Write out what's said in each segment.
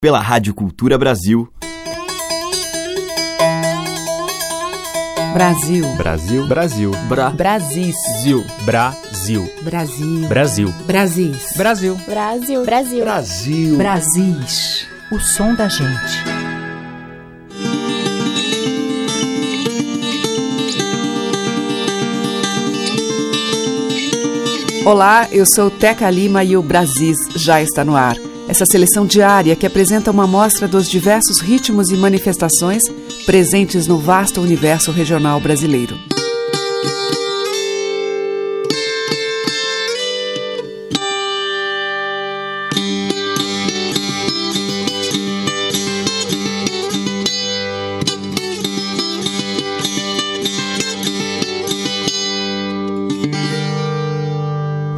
pela Rádio Cultura Brasil. Brasil. Brasil. Brasil. Bra. Brasil. Brasil. Brasil. Brasil. Brasil. Brasil. Brasil. Brasil. Brasil. Brasis. O som da gente. Olá, eu sou Teca Lima e o Brasis já está no ar. Essa seleção diária que apresenta uma amostra dos diversos ritmos e manifestações presentes no vasto universo regional brasileiro.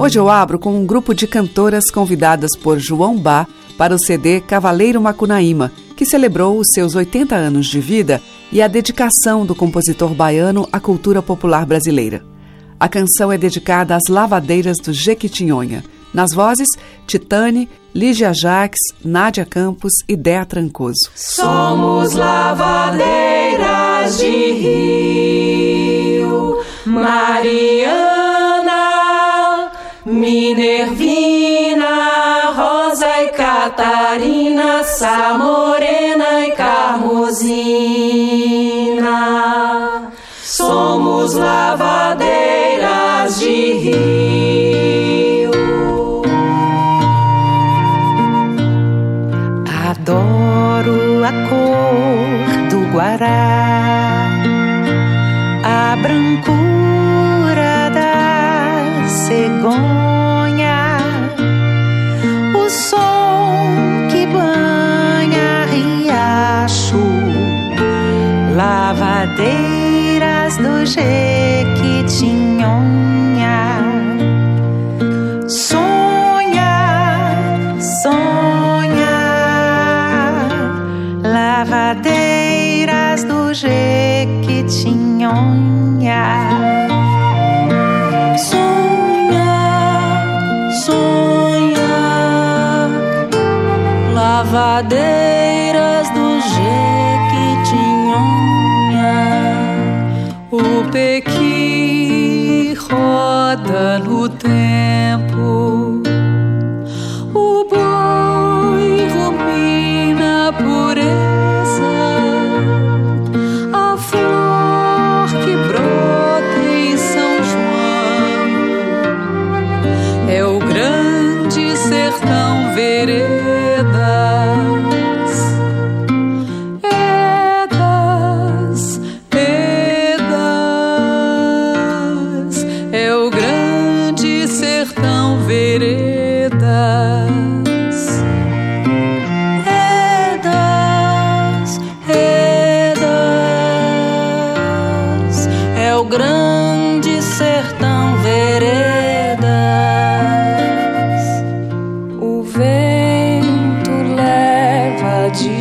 Hoje eu abro com um grupo de cantoras convidadas por João Bá para o CD Cavaleiro Macunaíma, que celebrou os seus 80 anos de vida e a dedicação do compositor baiano à cultura popular brasileira. A canção é dedicada às lavadeiras do Jequitinhonha. Nas vozes, Titane, Lígia Jaques, Nádia Campos e Dea Trancoso. Somos lavadeiras de rio, Mariana, Minervina, Rosa e Catarina, Sá Morena e Carmosina. Somos lavadeiras de rio. Adoro a cor do Guará, a brancura da cegonha, Jequitinhonha. Sonha, sonha, lavadeiras do Jequitinhonha. Sonha, sonha, lavadeiras pequi roda no tempo,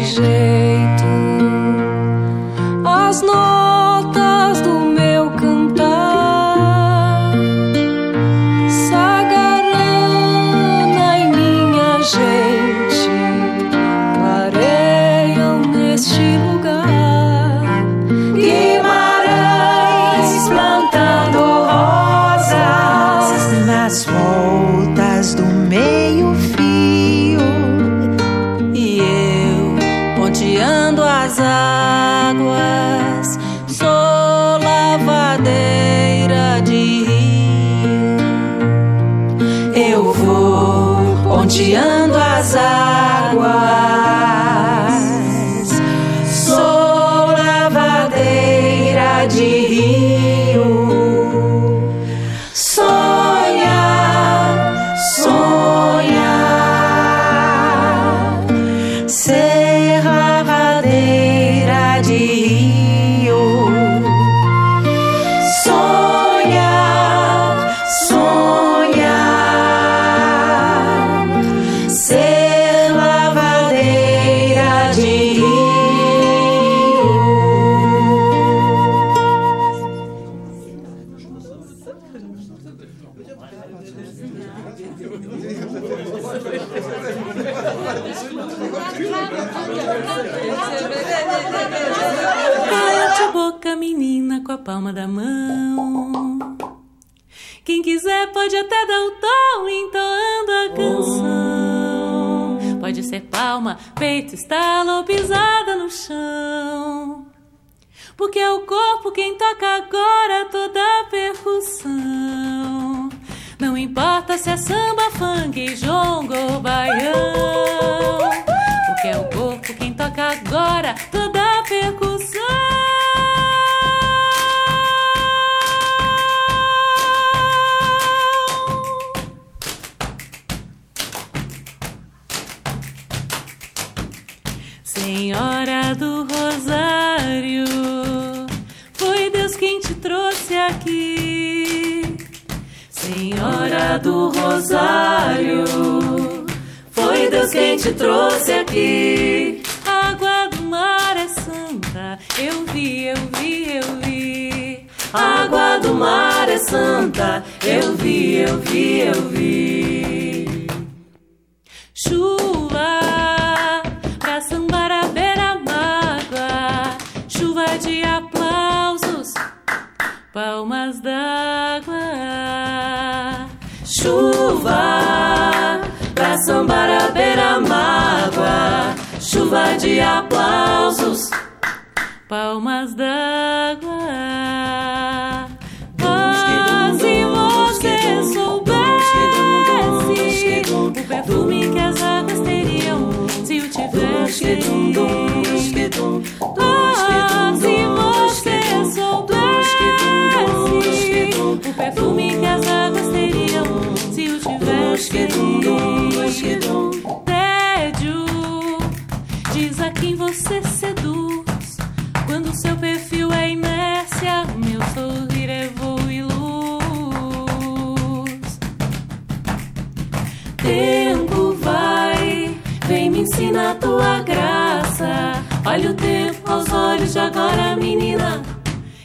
zee. No chão. Porque é o corpo quem toca agora toda a percussão. Não importa se é samba, funk, jongo ou baião. Porque é o corpo quem toca agora toda a percussão. Senhora do Rosário, foi Deus quem te trouxe aqui. Água do mar é santa, eu vi, eu vi, eu vi. Água do mar é santa, eu vi, eu vi, eu vi. Chuva pra sambar a beira-mágoa, chuva de aplausos, palmas d'água. Sambar a beira-mágoa, chuva de aplausos, palmas d'água. Ah, se você soubesse o perfume que as águas teriam se eu tivesse. Tivesse. Tédio, diz a quem você seduz. Quando seu perfil é inércia, meu sorrir é voo e luz. Tempo vai, vem me ensina a tua graça. Olha o tempo aos olhos de agora, menina,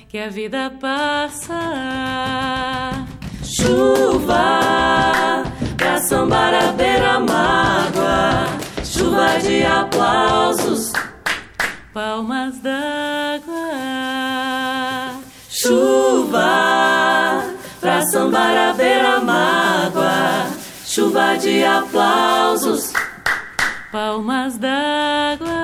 que a vida passa. Chuva pra sambar a beira-mágoa, chuva de aplausos palmas d'água. Chuva pra sambar a beira-mágoa, chuva de aplausos, palmas d'água.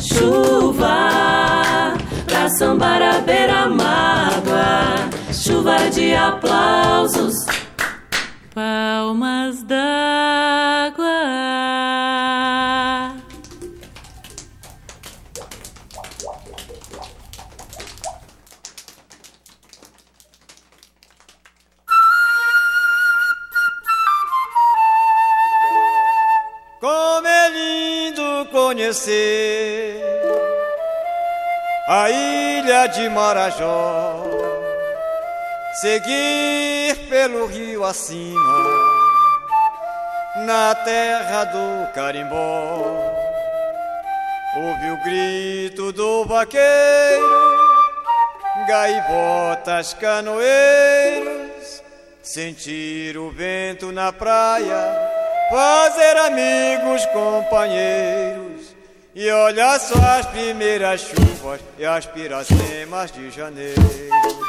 Chuva pra sambar a beira-mágoa, chuva de aplausos, palmas d'água. Como é lindo conhecer a ilha de Marajó, seguir pelo rio acima, na terra do carimbó. Ouve o grito do vaqueiro, gaivotas, canoeiros, sentir o vento na praia fazer amigos, companheiros e olhar só as primeiras chuvas e as piracemas de janeiro.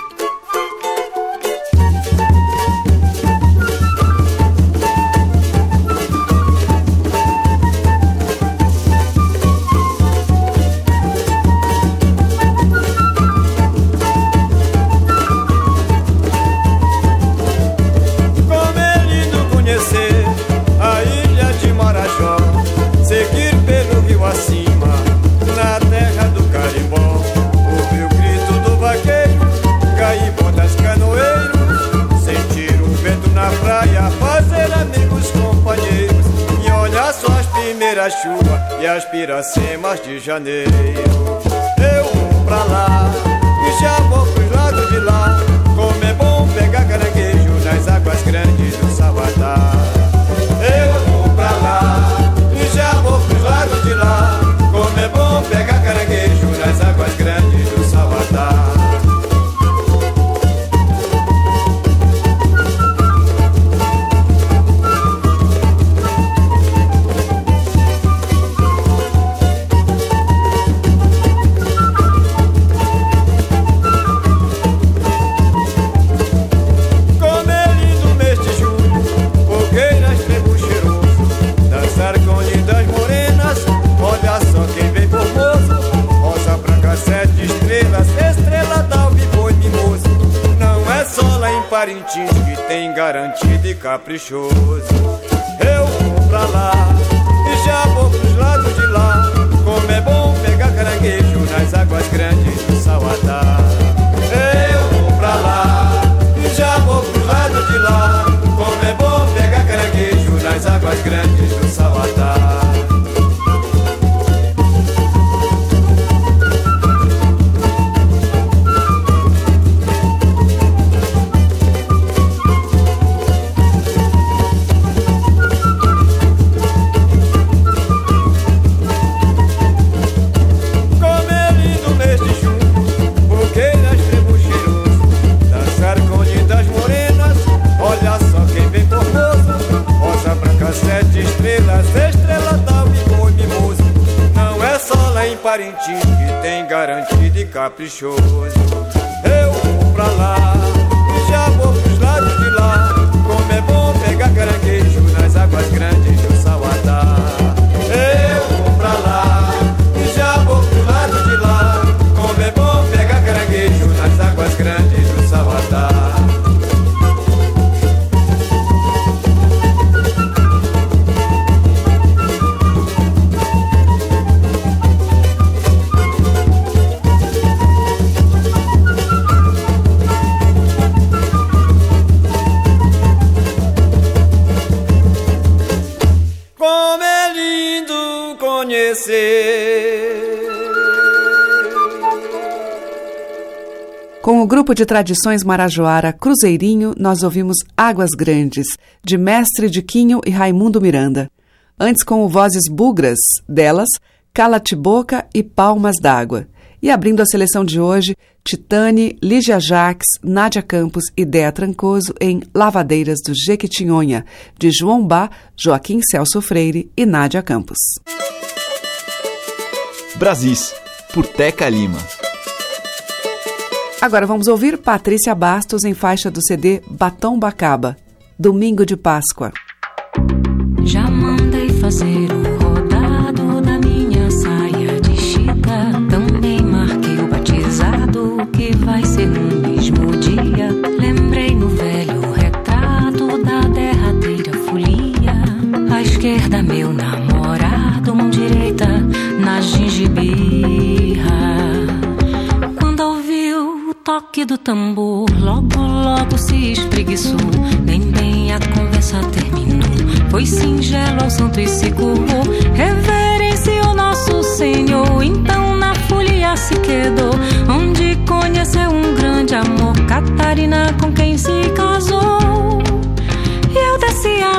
E as piracemas de janeiro. Eu vou pra lá e já vou pros lados de lá, como é bom pegar caranguejo nas águas grandes show. Grupo de tradições marajoara Cruzeirinho, nós ouvimos Águas Grandes, de Mestre Diquinho e Raimundo Miranda. Antes, com o Vozes Bugras, delas, Calatiboca e Palmas d'Água. E abrindo a seleção de hoje, Titane, Lígia Jacques, Nádia Campos e Dea Trancoso em Lavadeiras do Jequitinhonha, de João Bá, Joaquim Celso Freire e Nádia Campos. Brasis, por Teca Lima. Agora vamos ouvir Patrícia Bastos em faixa do CD Batom Bacaba, Domingo de Páscoa. Já mandei fazer o rodado da minha saia de chita. Também marquei o batizado que vai ser no mesmo dia. Lembrei no velho retrato da derradeira folia. À esquerda, meu namorado, mão direita na gengibirra. Toque do tambor, logo, logo se espreguiçou. Bem, bem, a conversa terminou. Foi singelo ao santo e se curvou. Reverenciou nosso Senhor. Então na folia se quedou. Onde conheceu um grande amor. Catarina com quem se casou. E eu desci a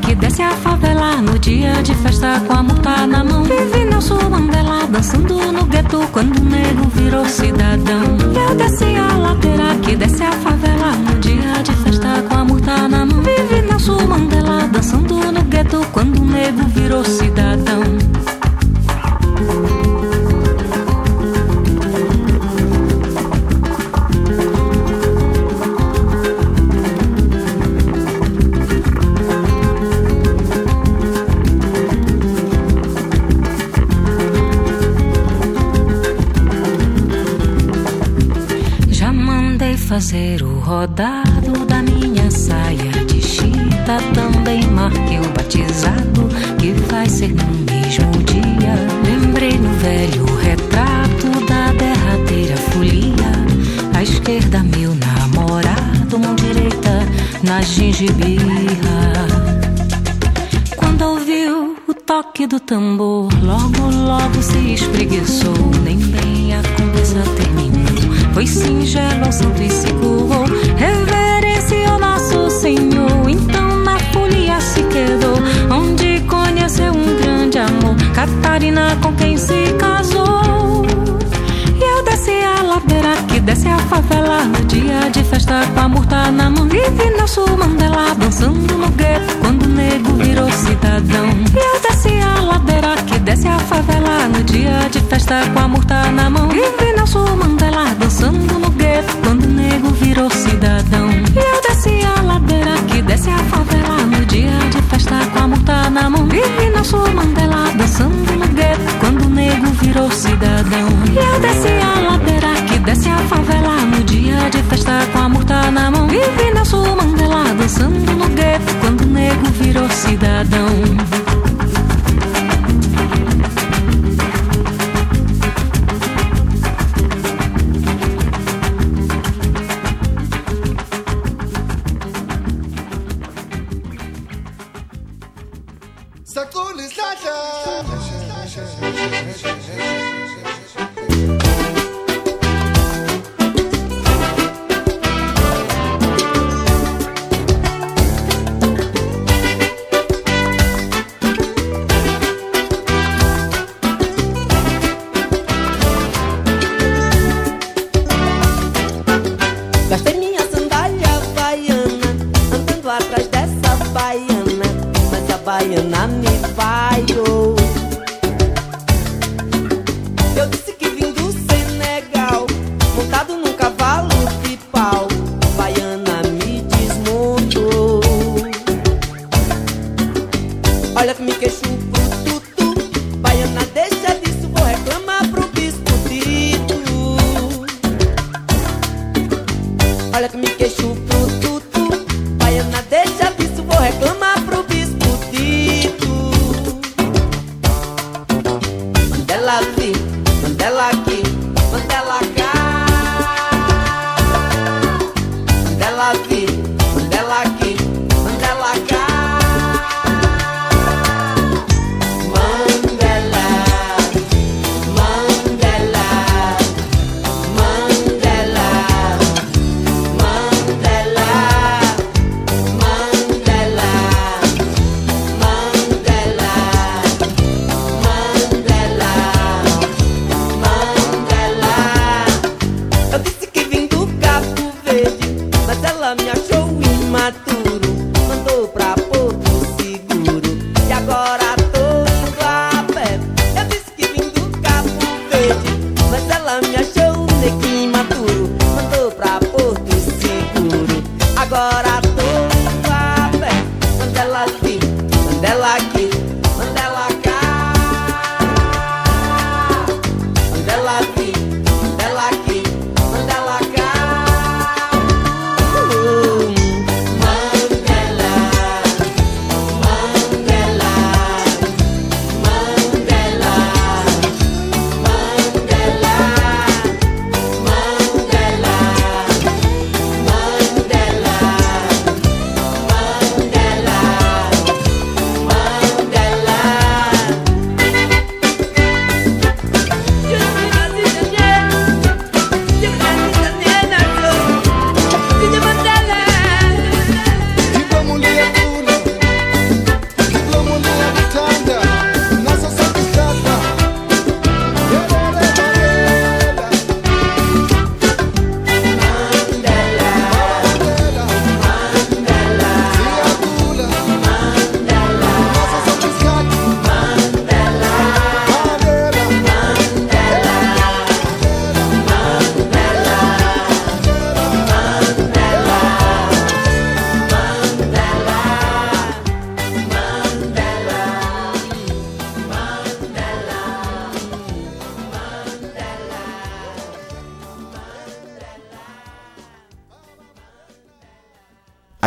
que desce a favela No dia de festa com a multa na mão? Vivi Nelson Mandela dançando no gueto Quando o nego virou cidadão. Eu desci a ladeira que desce a favela No dia de festa com a multa na mão. Vivi Nelson Mandela dançando no gueto Quando o nego virou cidadão fazer o rodado da minha saia de chita. Também marquei o batizado que vai ser no mesmo dia. Lembrei no velho retrato da derradeira folia. À esquerda, meu namorado, mão direita na gengibirra. Quando ouviu o toque do tambor, logo, logo se espreguiçou. Nem bem a conversa terminou. Foi singelo santo e se curvou. Reverenciou nosso Senhor. Então na folia se quedou. Onde conheceu um grande amor. Catarina com quem se casou. Que desce a favela No dia de festa com a murta na mão. Vive Nelson Mandela dançando no gueto Quando o nego virou cidadão. E eu desci a ladeira que desce a favela No dia de festa com a murta na mão. Vive Nelson Mandela dançando no gueto Quando o nego virou cidadão. E eu desci a ladeira que desce a favela No dia de festa com a murta na mão. Vive Nelson Mandela dançando no gueto Quando o nego virou cidadão. E eu desci a ladeira que Desce a favela no dia de festa com a morta tá na mão. Vive Nelson Mandela dançando no gueto quando o nego virou cidadão.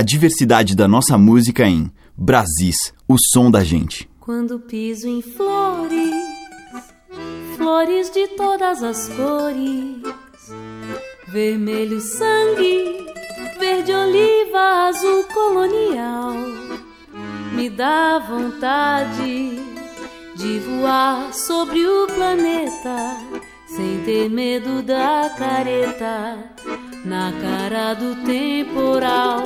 Diversidade da nossa música em Brasis, o som da gente. Quando piso em flores, flores de todas as cores, vermelho sangue, verde oliva, azul colonial, me dá vontade de voar sobre o planeta sem ter medo da careta na cara do temporal.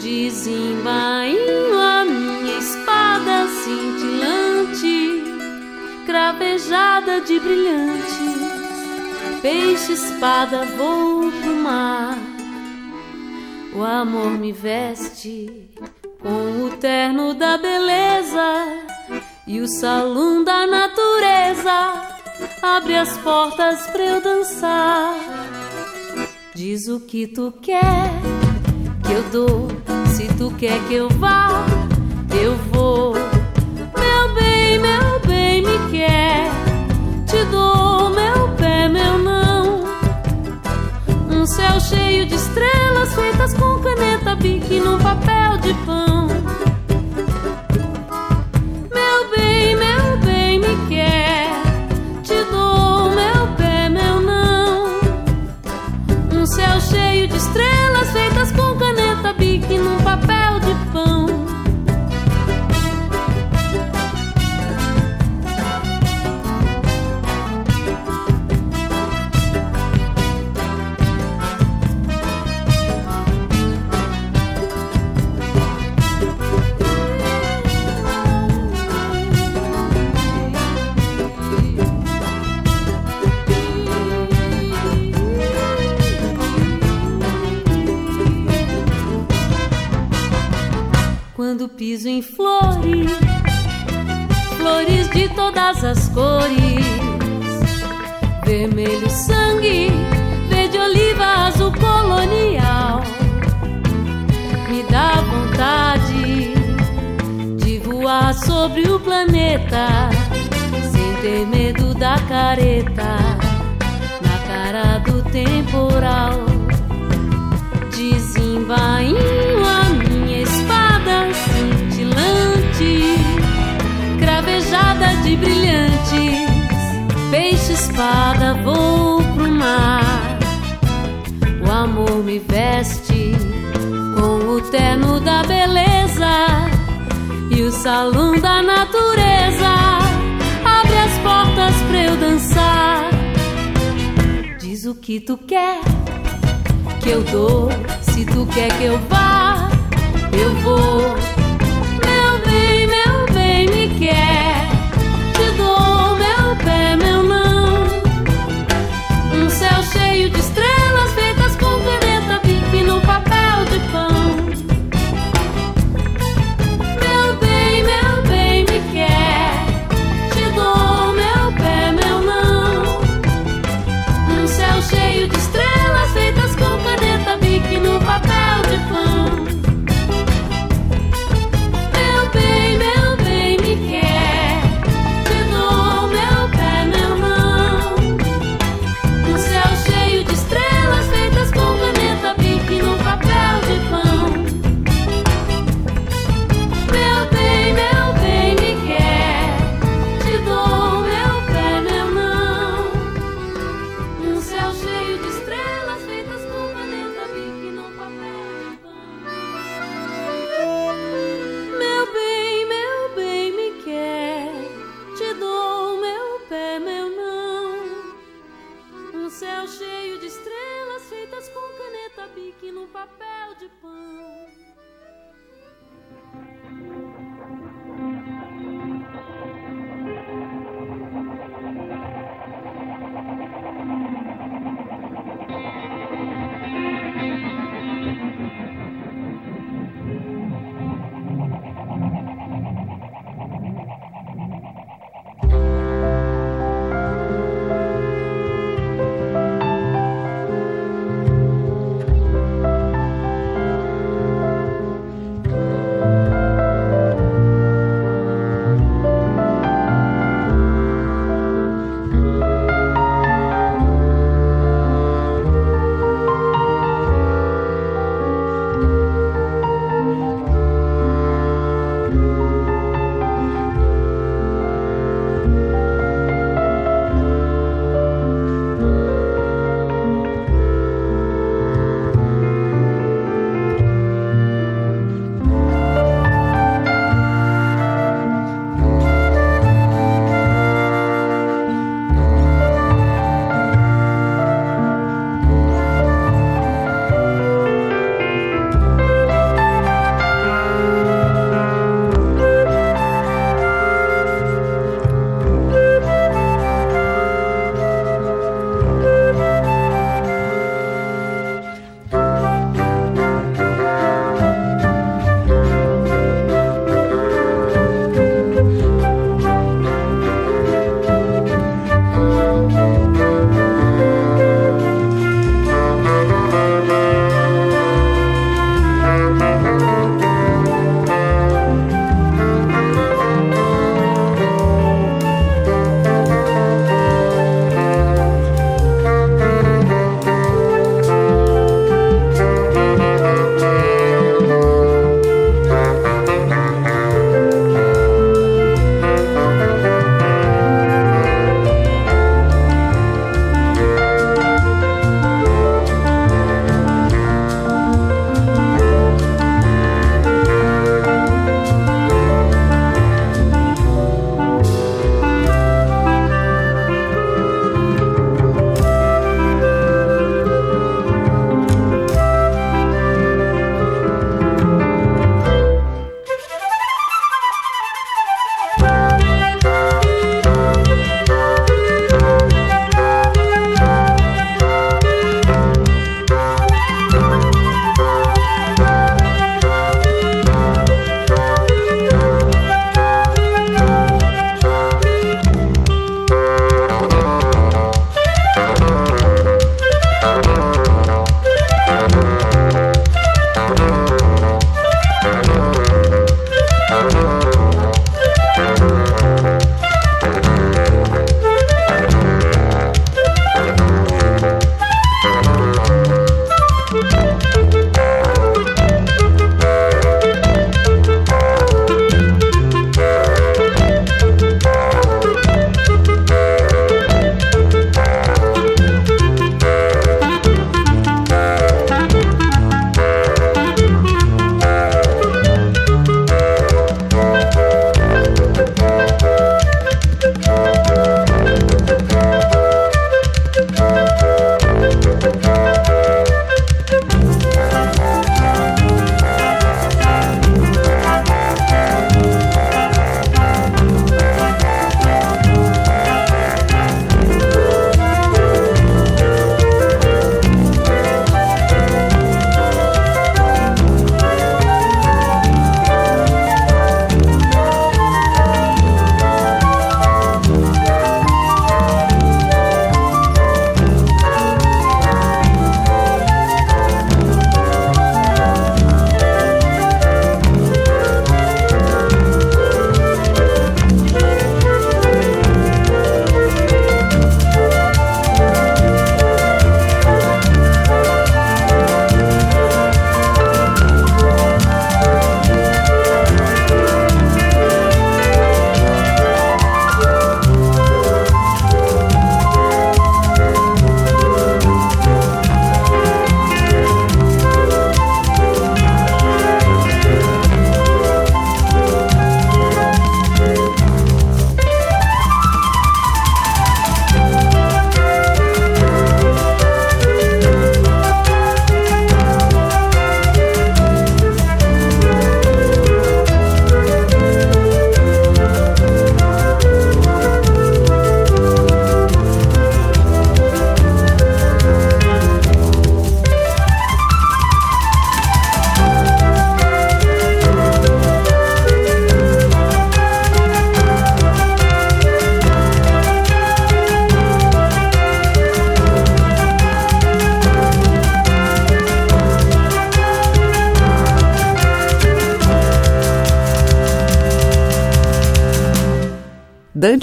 Desembainho a minha espada cintilante, cravejada de brilhantes. Peixe espada vou pro mar. O amor me veste com o terno da beleza e o salão da natureza abre as portas pra eu dançar. Diz o que tu quer que eu dou, se tu quer que eu vá, eu vou. Meu bem, meu bem me quer, te dou meu pé, meu não. Um céu cheio de estrelas feitas com caneta bique num papel de pão. De estrelas feitas com caneta bique num papel piso em flores, flores de todas as cores, vermelho sangue, verde oliva, azul colonial, me dá vontade de voar sobre o planeta, sem ter medo da careta, na cara do temporal. Desembainho a de brilhantes, peixe espada vou pro mar. O amor me veste com o terno da beleza e o salão da natureza abre as portas pra eu dançar. Diz o que tu quer que eu dou. Se tu quer que eu vá, eu vou.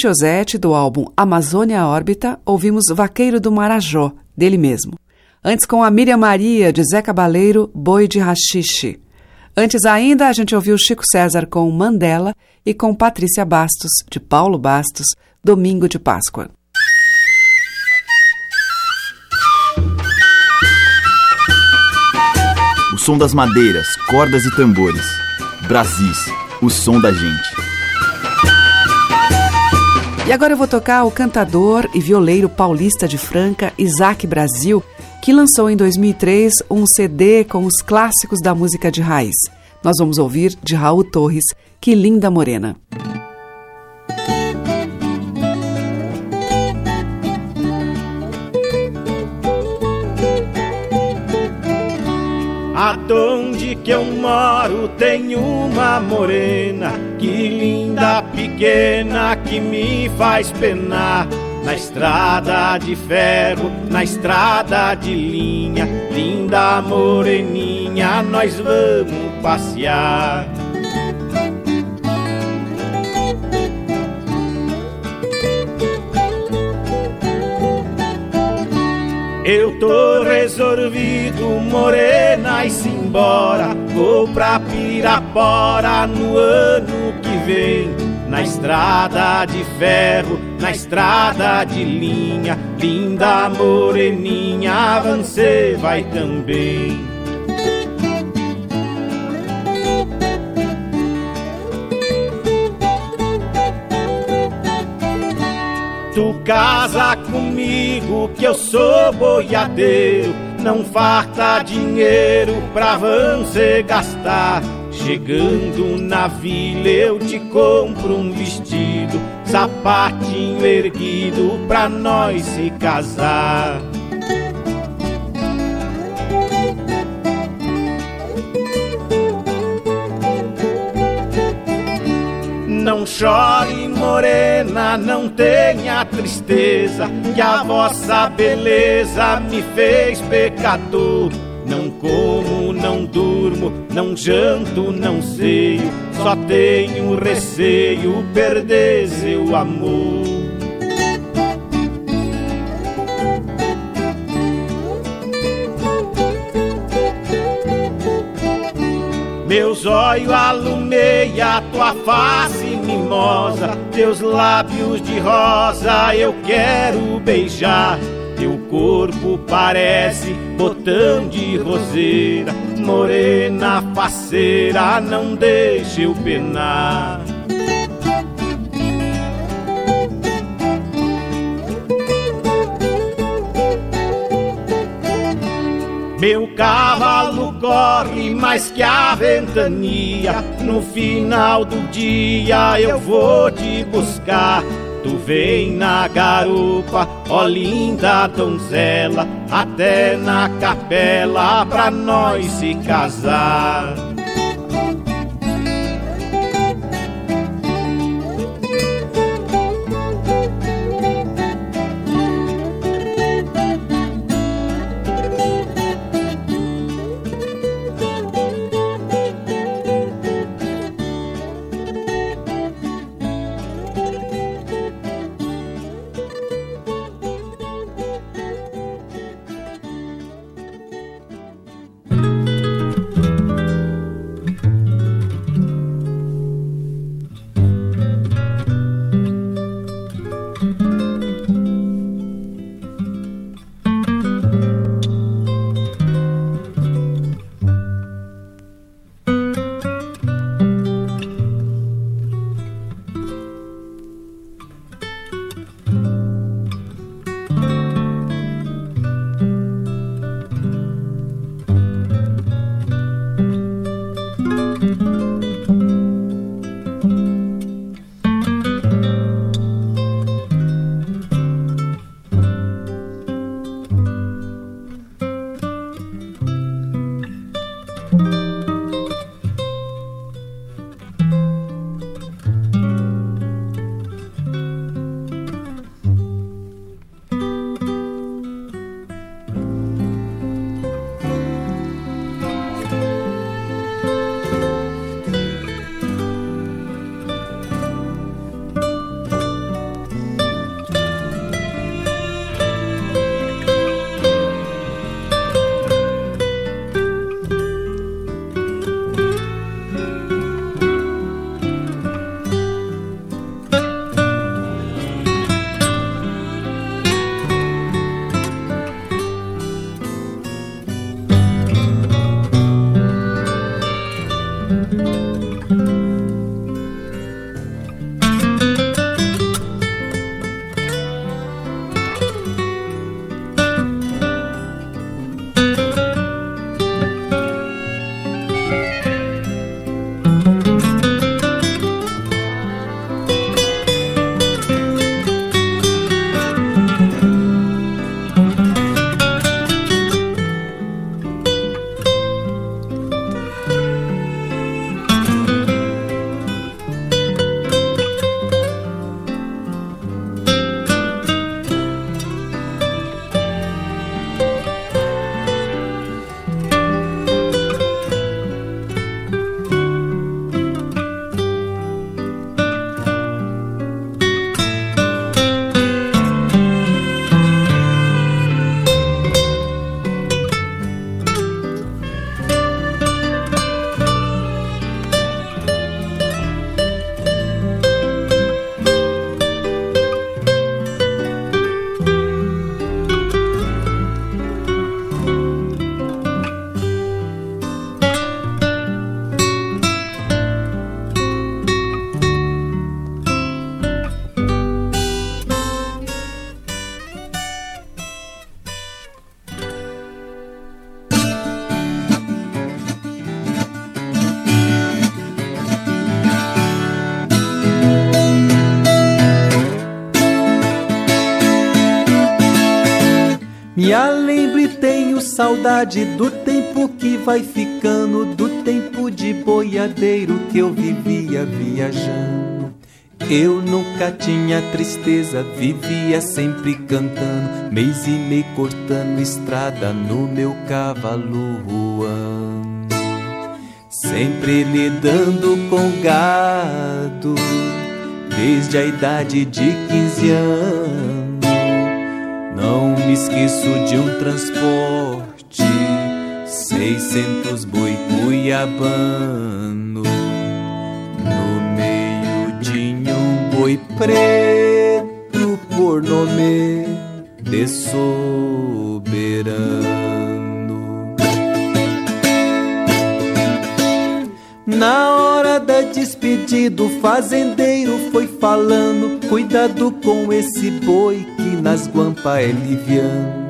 Ozzetti, do álbum Amazônia Órbita, ouvimos Vaqueiro do Marajó, dele mesmo. Antes, com a Miriam Maria, de Zé Cabaleiro, Boi de Rachixe. Antes ainda, a gente ouviu Chico César com Mandela e com Patrícia Bastos, de Paulo Bastos, Domingo de Páscoa. O som das madeiras, cordas e tambores. Brasis, o som da gente. E agora eu vou tocar o cantador e violeiro paulista de Franca, Isaac Brasil, que lançou em 2003 um CD com os clássicos da música de raiz. Nós vamos ouvir de Raul Torres, Que Linda Morena. Aonde que eu moro tem uma morena Que linda pequena que me faz penar Na estrada de ferro, na estrada de linha Linda moreninha, nós vamos passear Eu tô resolvido, morena, e se embora. Vou pra Pirapora no ano vem. Na estrada de ferro, na estrada de linha. Linda moreninha, você vai também. Tu casa comigo que eu sou boiadeiro Não farta dinheiro pra você gastar Chegando na vila eu te compro um vestido Sapatinho erguido pra nós se casar Não chore, morena, não tenha tristeza, que a vossa beleza me fez pecador. Não como, não durmo, não janto, não seio, só tenho receio perder seu amor. Meus olhos alumeia tua face mimosa, teus lábios de rosa eu quero beijar. Teu corpo parece botão de roseira, morena faceira, não deixe eu penar. Meu cavalo corre mais que a ventania. No final do dia eu vou te buscar. Tu vem na garupa, ó linda donzela, até na capela pra nós se casar. Saudade do tempo que vai ficando, do tempo de boiadeiro que eu vivia viajando. Eu nunca tinha tristeza, vivia sempre cantando, mês e meio cortando estrada no meu cavalo ruando. Sempre lidando com gado, desde a idade de 15 anos. Não me esqueço de um transporte, 600 boi cuiabano. No meio tinha um boi preto por nome de soberano. Na hora da despedida, o fazendeiro foi falando: Cuidado com esse boi que nas guampas é liviano.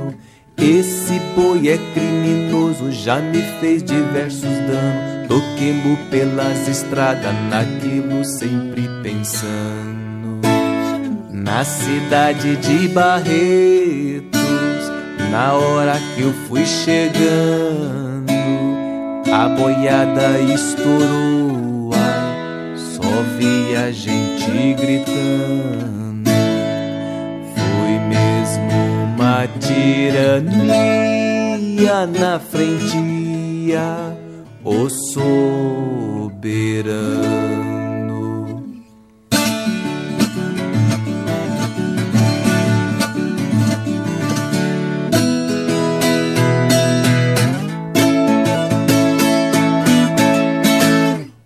Esse boi é criminoso, já me fez diversos danos. Tô queimo pelas estradas, naquilo sempre pensando. Na cidade de Barretos, na hora que eu fui chegando, a boiada estourou, ai, só vi a gente gritando. Uma tirania na frente, o soberano.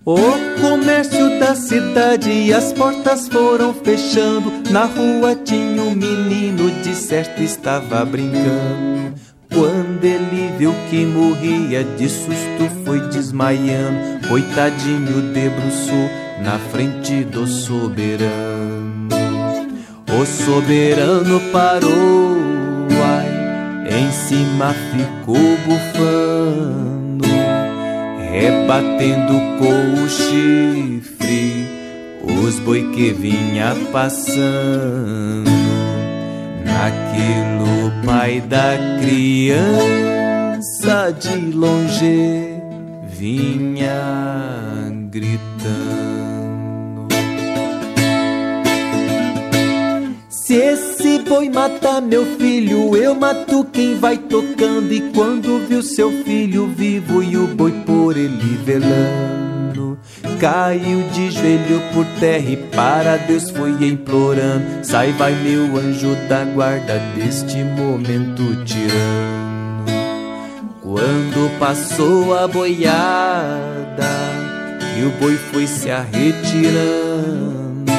O comércio da cidade, as portas foram fechando. Na rua tinha um menino, certo estava brincando. Quando ele viu que morria, de susto foi desmaiando. Coitadinho debruçou na frente do soberano. O soberano parou, ai, em cima ficou bufando rebatendo com o chifre os boi que vinha passando. Naquilo, o pai da criança de longe vinha gritando. Se esse boi matar meu filho, eu mato quem vai tocando. E quando viu seu filho vivo e o boi por ele velando, caiu de joelho por terra e para Deus foi implorando. Sai, vai, meu anjo da guarda deste momento tirando. Quando passou a boiada e o boi foi se arretirando.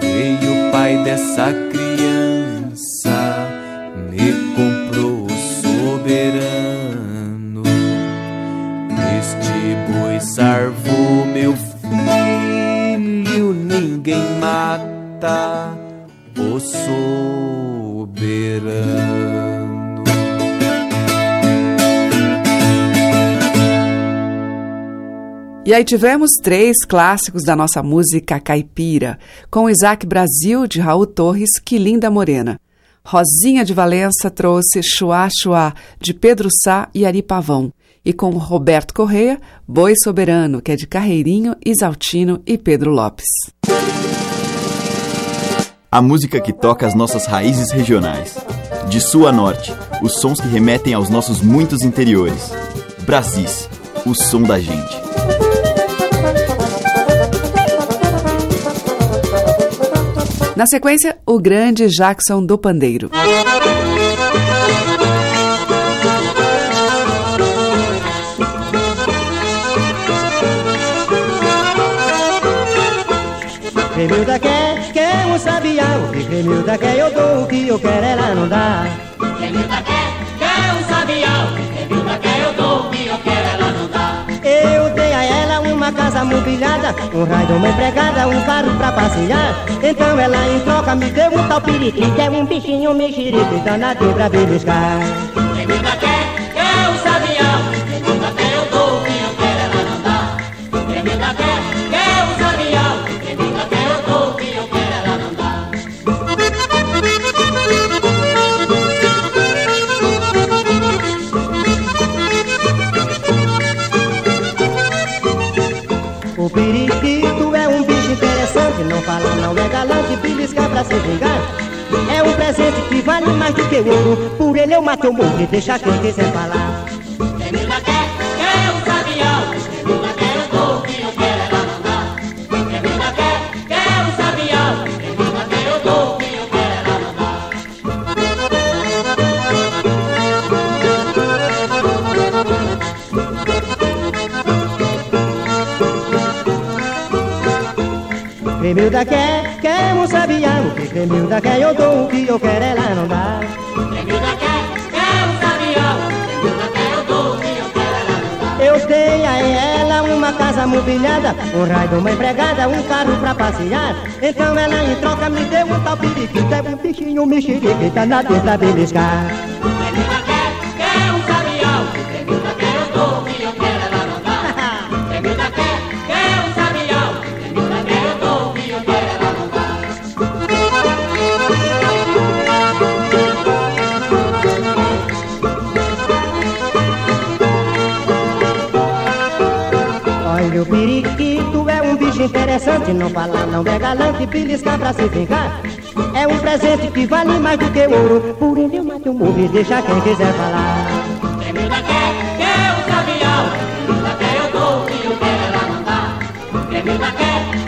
Veio o pai dessa criança, me comprou o soberano. Boi sarvou meu filho, ninguém mata o soberano. E aí tivemos três clássicos da nossa música caipira, com Isaac Brasil, de Raul Torres, Que Linda Morena. Rosinha de Valença trouxe Chuá Chuá, de Pedro Sá e Ari Pavão. E com Roberto Correia, Boi Soberano, que é de Carreirinho, Isaltino e Pedro Lopes. A música que toca as nossas raízes regionais. De sul a norte, os sons que remetem aos nossos muitos interiores. Brasis, o som da gente. Na sequência, o grande Jackson do Pandeiro. Remilda quer, quer um sabiá O que Remilda quer eu dou O que eu quero ela não dá. Remilda quer, quer um sabiá O que Remilda quer eu dou O que eu quero ela não dá. Eu dei a ela uma casa mobiliada Um raio de uma empregada, um carro pra passear. Então ela em troca me deu um tal periquito É um bichinho mexerico danadinho pra beliscar. Remilda quer, quer presente, não fala, não é galante, de beliscar pra se vingar. É um presente que vale mais do que ouro, por ele eu mato o mundo e deixa quem quiser falar. Cremilda quer, quer um sabiá. O que Cremilda quer eu dou. O que eu quero ela não dá. Dá quer, quer o sabiá. Dá quer, eu dou. Quem eu quero, ela não dá. Eu dei a ela uma casa mobiliada, um raio de uma empregada, um carro pra passear. Então ela em troca me deu um tal periquito, é um bichinho mexeriquita na tenta beliscar. Interessante, não fala, não é galante, beliscar pra se vingar. É um presente que vale mais do que ouro, por ele eu mato o morro e deixa quem quiser falar. Quem me dá quer, quer o dá quer, eu dou. Quem eu quero, ela dá. Quem me dá quer,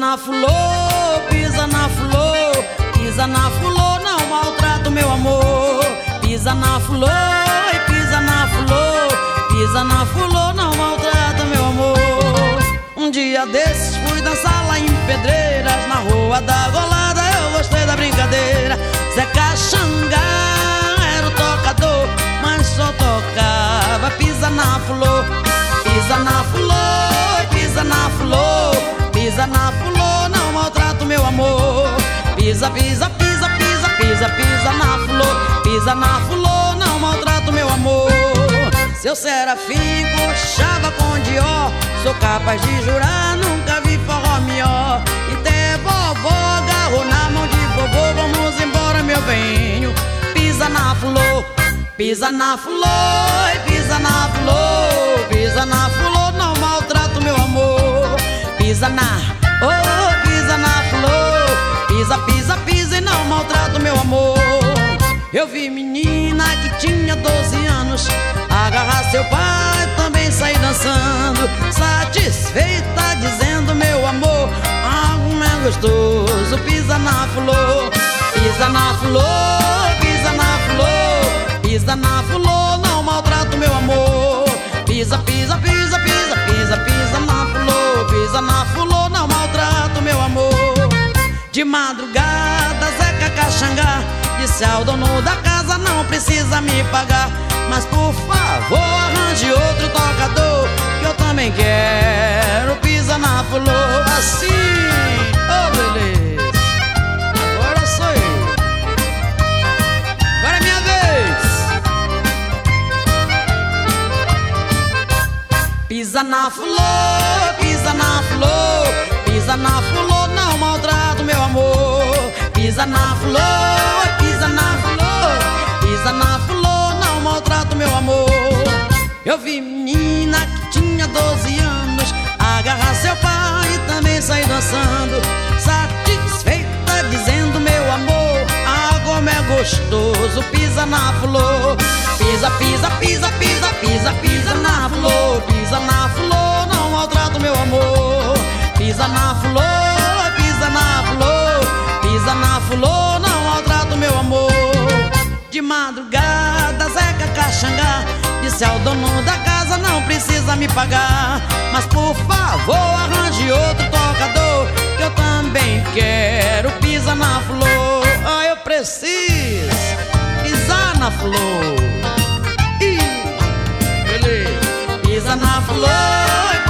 na flor, pisa na flor, pisa na flor, não maltrata o meu amor. Pisa na flor, pisa na flor, pisa na flor, não maltrata meu amor. Um dia desses fui dançar lá em Pedreiras, na rua da Golada, eu gostei da brincadeira. Zé Caxangá era o tocador, mas só tocava pisa na flor, pisa na flor, pisa na flor. Pisa na flor, não maltrata o meu amor. Pisa, pisa, pisa, pisa, pisa, pisa na flor. Pisa na flor, não maltrata o meu amor. Seu serafim coxava com dió. Sou capaz de jurar, nunca vi forró melhor. E até vovó agarrou na mão de vovô. Vamos embora, meu venho. Pisa na flor, pisa na flor, pisa na flor, pisa na flor, não maltrata o meu amor pisa na, oh, pisa na flor, pisa, pisa, pisa e não maltrata meu amor. Eu vi menina que tinha 12 anos agarrar seu pai também sair dançando, satisfeita dizendo meu amor, algo é gostoso, pisa na flor, pisa na flor, pisa na flor, pisa na flor, não maltrata meu amor. Pisa, pisa, pisa, pisa, pisa, na flor, pisa na flor, não maltrata o meu amor. De madrugada, Zeca Caxangá disse ao dono da casa: Não precisa me pagar, mas por favor, arranje outro tocador, que eu também quero. Pisa na flor, assim, oh beleza. Pisa na flor, pisa na flor, pisa na flor, não maltrata o meu amor. Pisa na flor, pisa na flor, pisa na flor, não maltrata o meu amor. Eu vi menina que tinha 12 anos agarrar seu pai e também sair dançando, satisfeita dizendo meu amor, ah como é gostoso, pisa na flor. Pisa, pisa, pisa, pisa, pisa, pisa na flor, Pisa na flor, pisa na flor, pisa na flor, não maltrata o meu amor. De madrugada, Zeca Caxangá disse ao dono da casa: Não precisa me pagar, mas por favor, arranje outro tocador, que eu também quero. Pisa na flor, ah, eu preciso pisar na flor. Ih, beleza. Pisa na flor,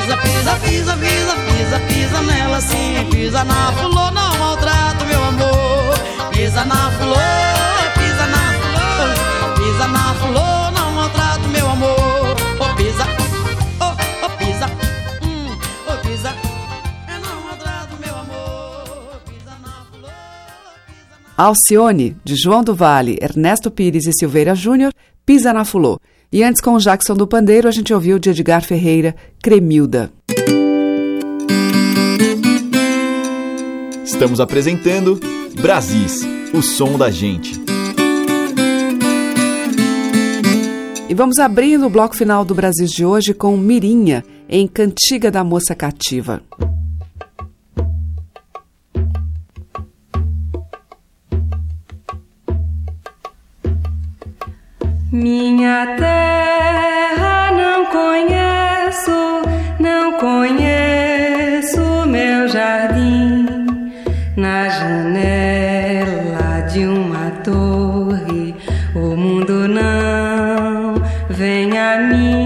Pisa, pisa, pisa, pisa, pisa, pisa nela sim. Pisa na fulô não maltrato, meu amor. Pisa na fulô, pisa na fulô, pisa na fulô não maltrato, meu amor. Oh, pisa, oh, oh, pisa, hum, oh, pisa. É não maltrato, meu amor. Pisa na fulô, pisa na... Alcione, de João do Vale, Ernesto Pires e Silveira Júnior, Pisa na Fulô. E antes, com o Jackson do Pandeiro, a gente ouviu de Edgar Ferreira, Cremilda. Estamos apresentando Brasis, o som da gente. E vamos abrindo o bloco final do Brasil de hoje com Mirinha, em Cantiga da Moça Cativa. Minha terra não conheço, não conheço meu jardim. Na janela de uma torre, o mundo não vem a mim.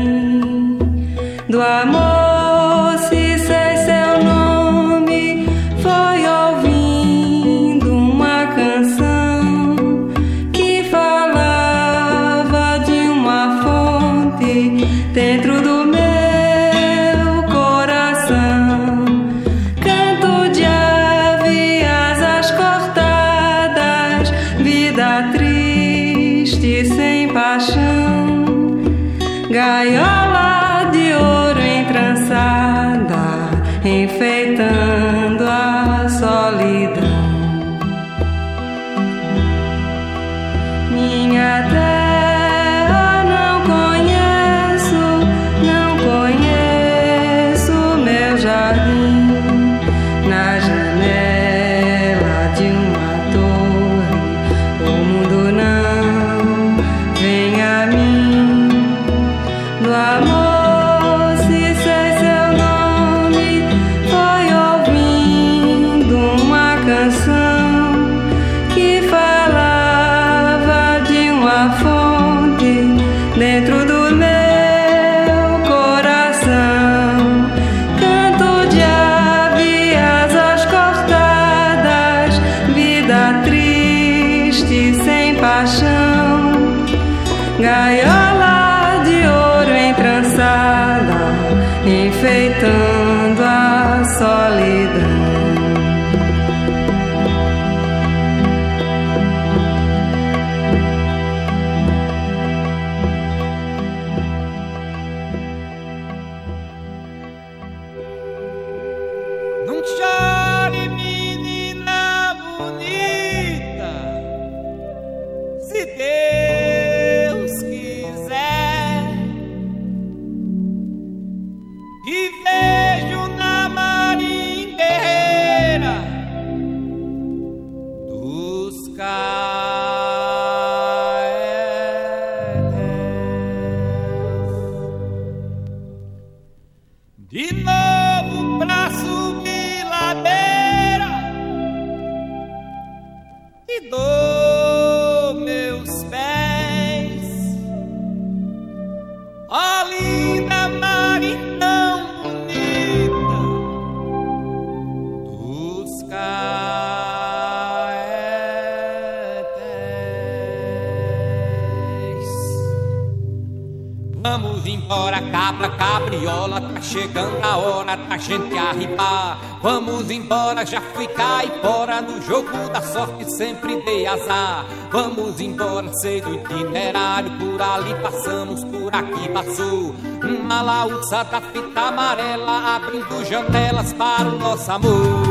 Da gente arribar. Vamos embora, já fui caipora, no jogo da sorte sempre dei azar. Vamos embora, sei do itinerário, por ali passamos, por aqui passou. Uma laúça da fita amarela, abrindo janelas para o nosso amor.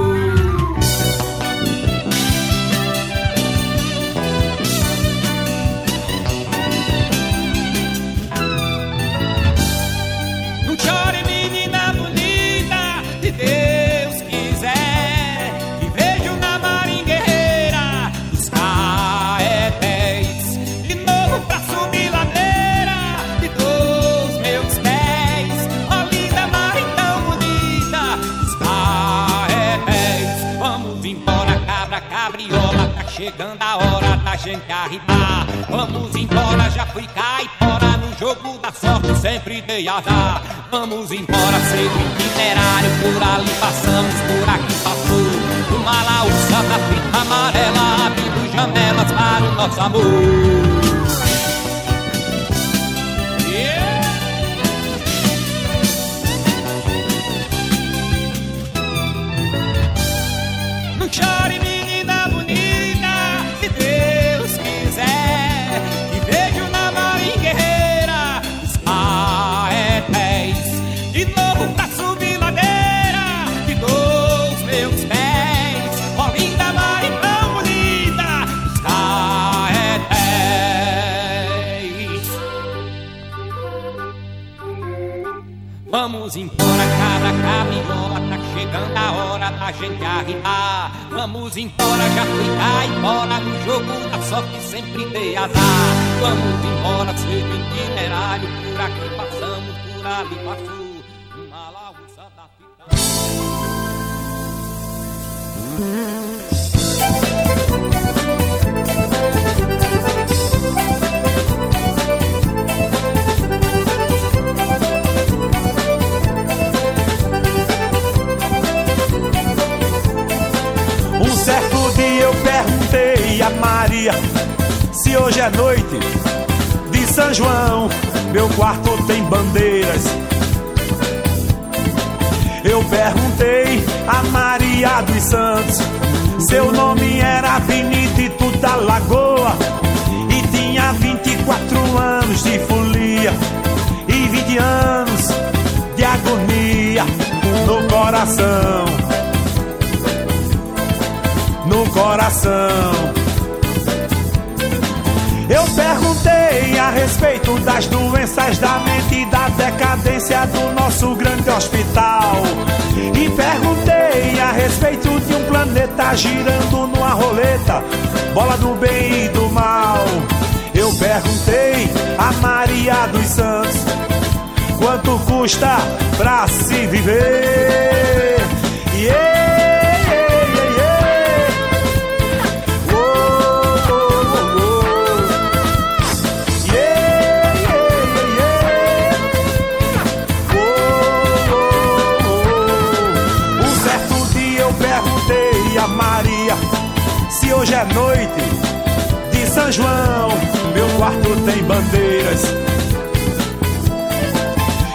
chegando a hora da gente arribar, Vamos embora, já fui caipora. No jogo da sorte sempre dei azar. Vamos embora, sempre o itinerário. Por ali passamos, por aqui passou. Uma laúça da fita amarela abrindo janelas para o nosso amor. A hora da gente arrimar. Vamos embora, já fui embora no jogo da sorte sempre dei azar. Vamos embora, seja itinerário, por aqui passamos, por ali passou. Uma laúça da fita. Eu perguntei a Maria se hoje é noite de São João, meu quarto tem bandeiras. Eu perguntei a Maria dos Santos, seu nome era Benedito da Lagoa. E tinha 24 anos de folia e 20 anos de agonia no coração coração. Eu perguntei a respeito das doenças da mente e da decadência do nosso grande hospital. E perguntei a respeito de um planeta girando numa roleta, bola do bem e do mal. Eu perguntei a Maria dos Santos quanto custa pra se viver. É noite de São João. Meu quarto tem bandeiras.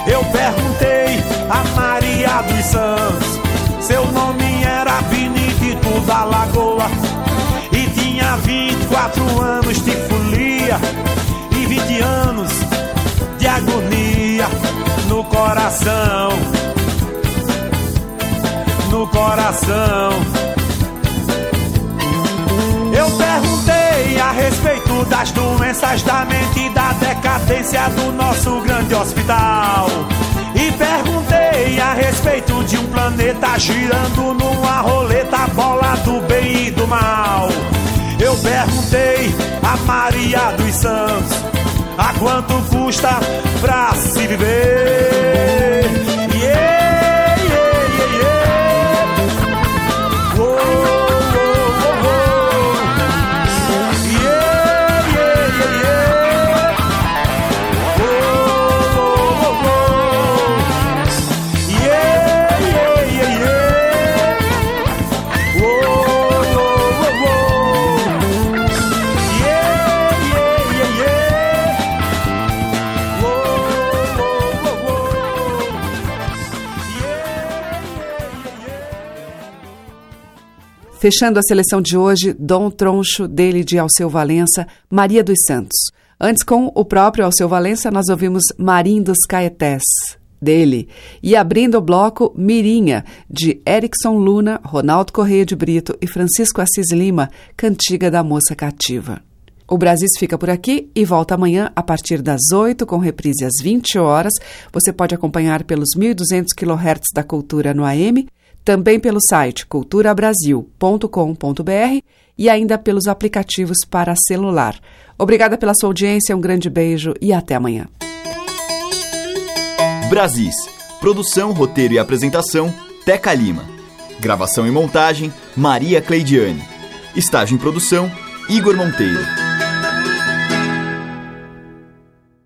Eu perguntei a Maria dos Santos, seu nome era Benedito da Lagoa e tinha 24 anos de folia e 20 anos de agonia no coração, no coração. Eu perguntei a respeito das doenças da mente e da decadência do nosso grande hospital. E perguntei a respeito de um planeta girando numa roleta, bola do bem e do mal. Eu perguntei a Maria dos Santos a quanto custa pra se viver. Fechando a seleção de hoje, Dom Troncho, dele de Alceu Valença, Maria dos Santos. Antes, com o próprio Alceu Valença, nós ouvimos Marim dos Caetés, dele. E abrindo o bloco, Mirinha, de Erickson Luna, Ronaldo Correia de Brito e Francisco Assis Lima, Cantiga da Moça Cativa. O Brasis fica por aqui e volta amanhã a partir das 8, com reprise às 20 horas. Você pode acompanhar pelos 1.200 kHz da Cultura no AM, também pelo site culturabrasil.com.br e ainda pelos aplicativos para celular. Obrigada pela sua audiência, um grande beijo e até amanhã. Brasis. Produção, roteiro e apresentação, Teca Lima. Gravação e montagem, Maria Cleidiane. Estágio em produção, Igor Monteiro.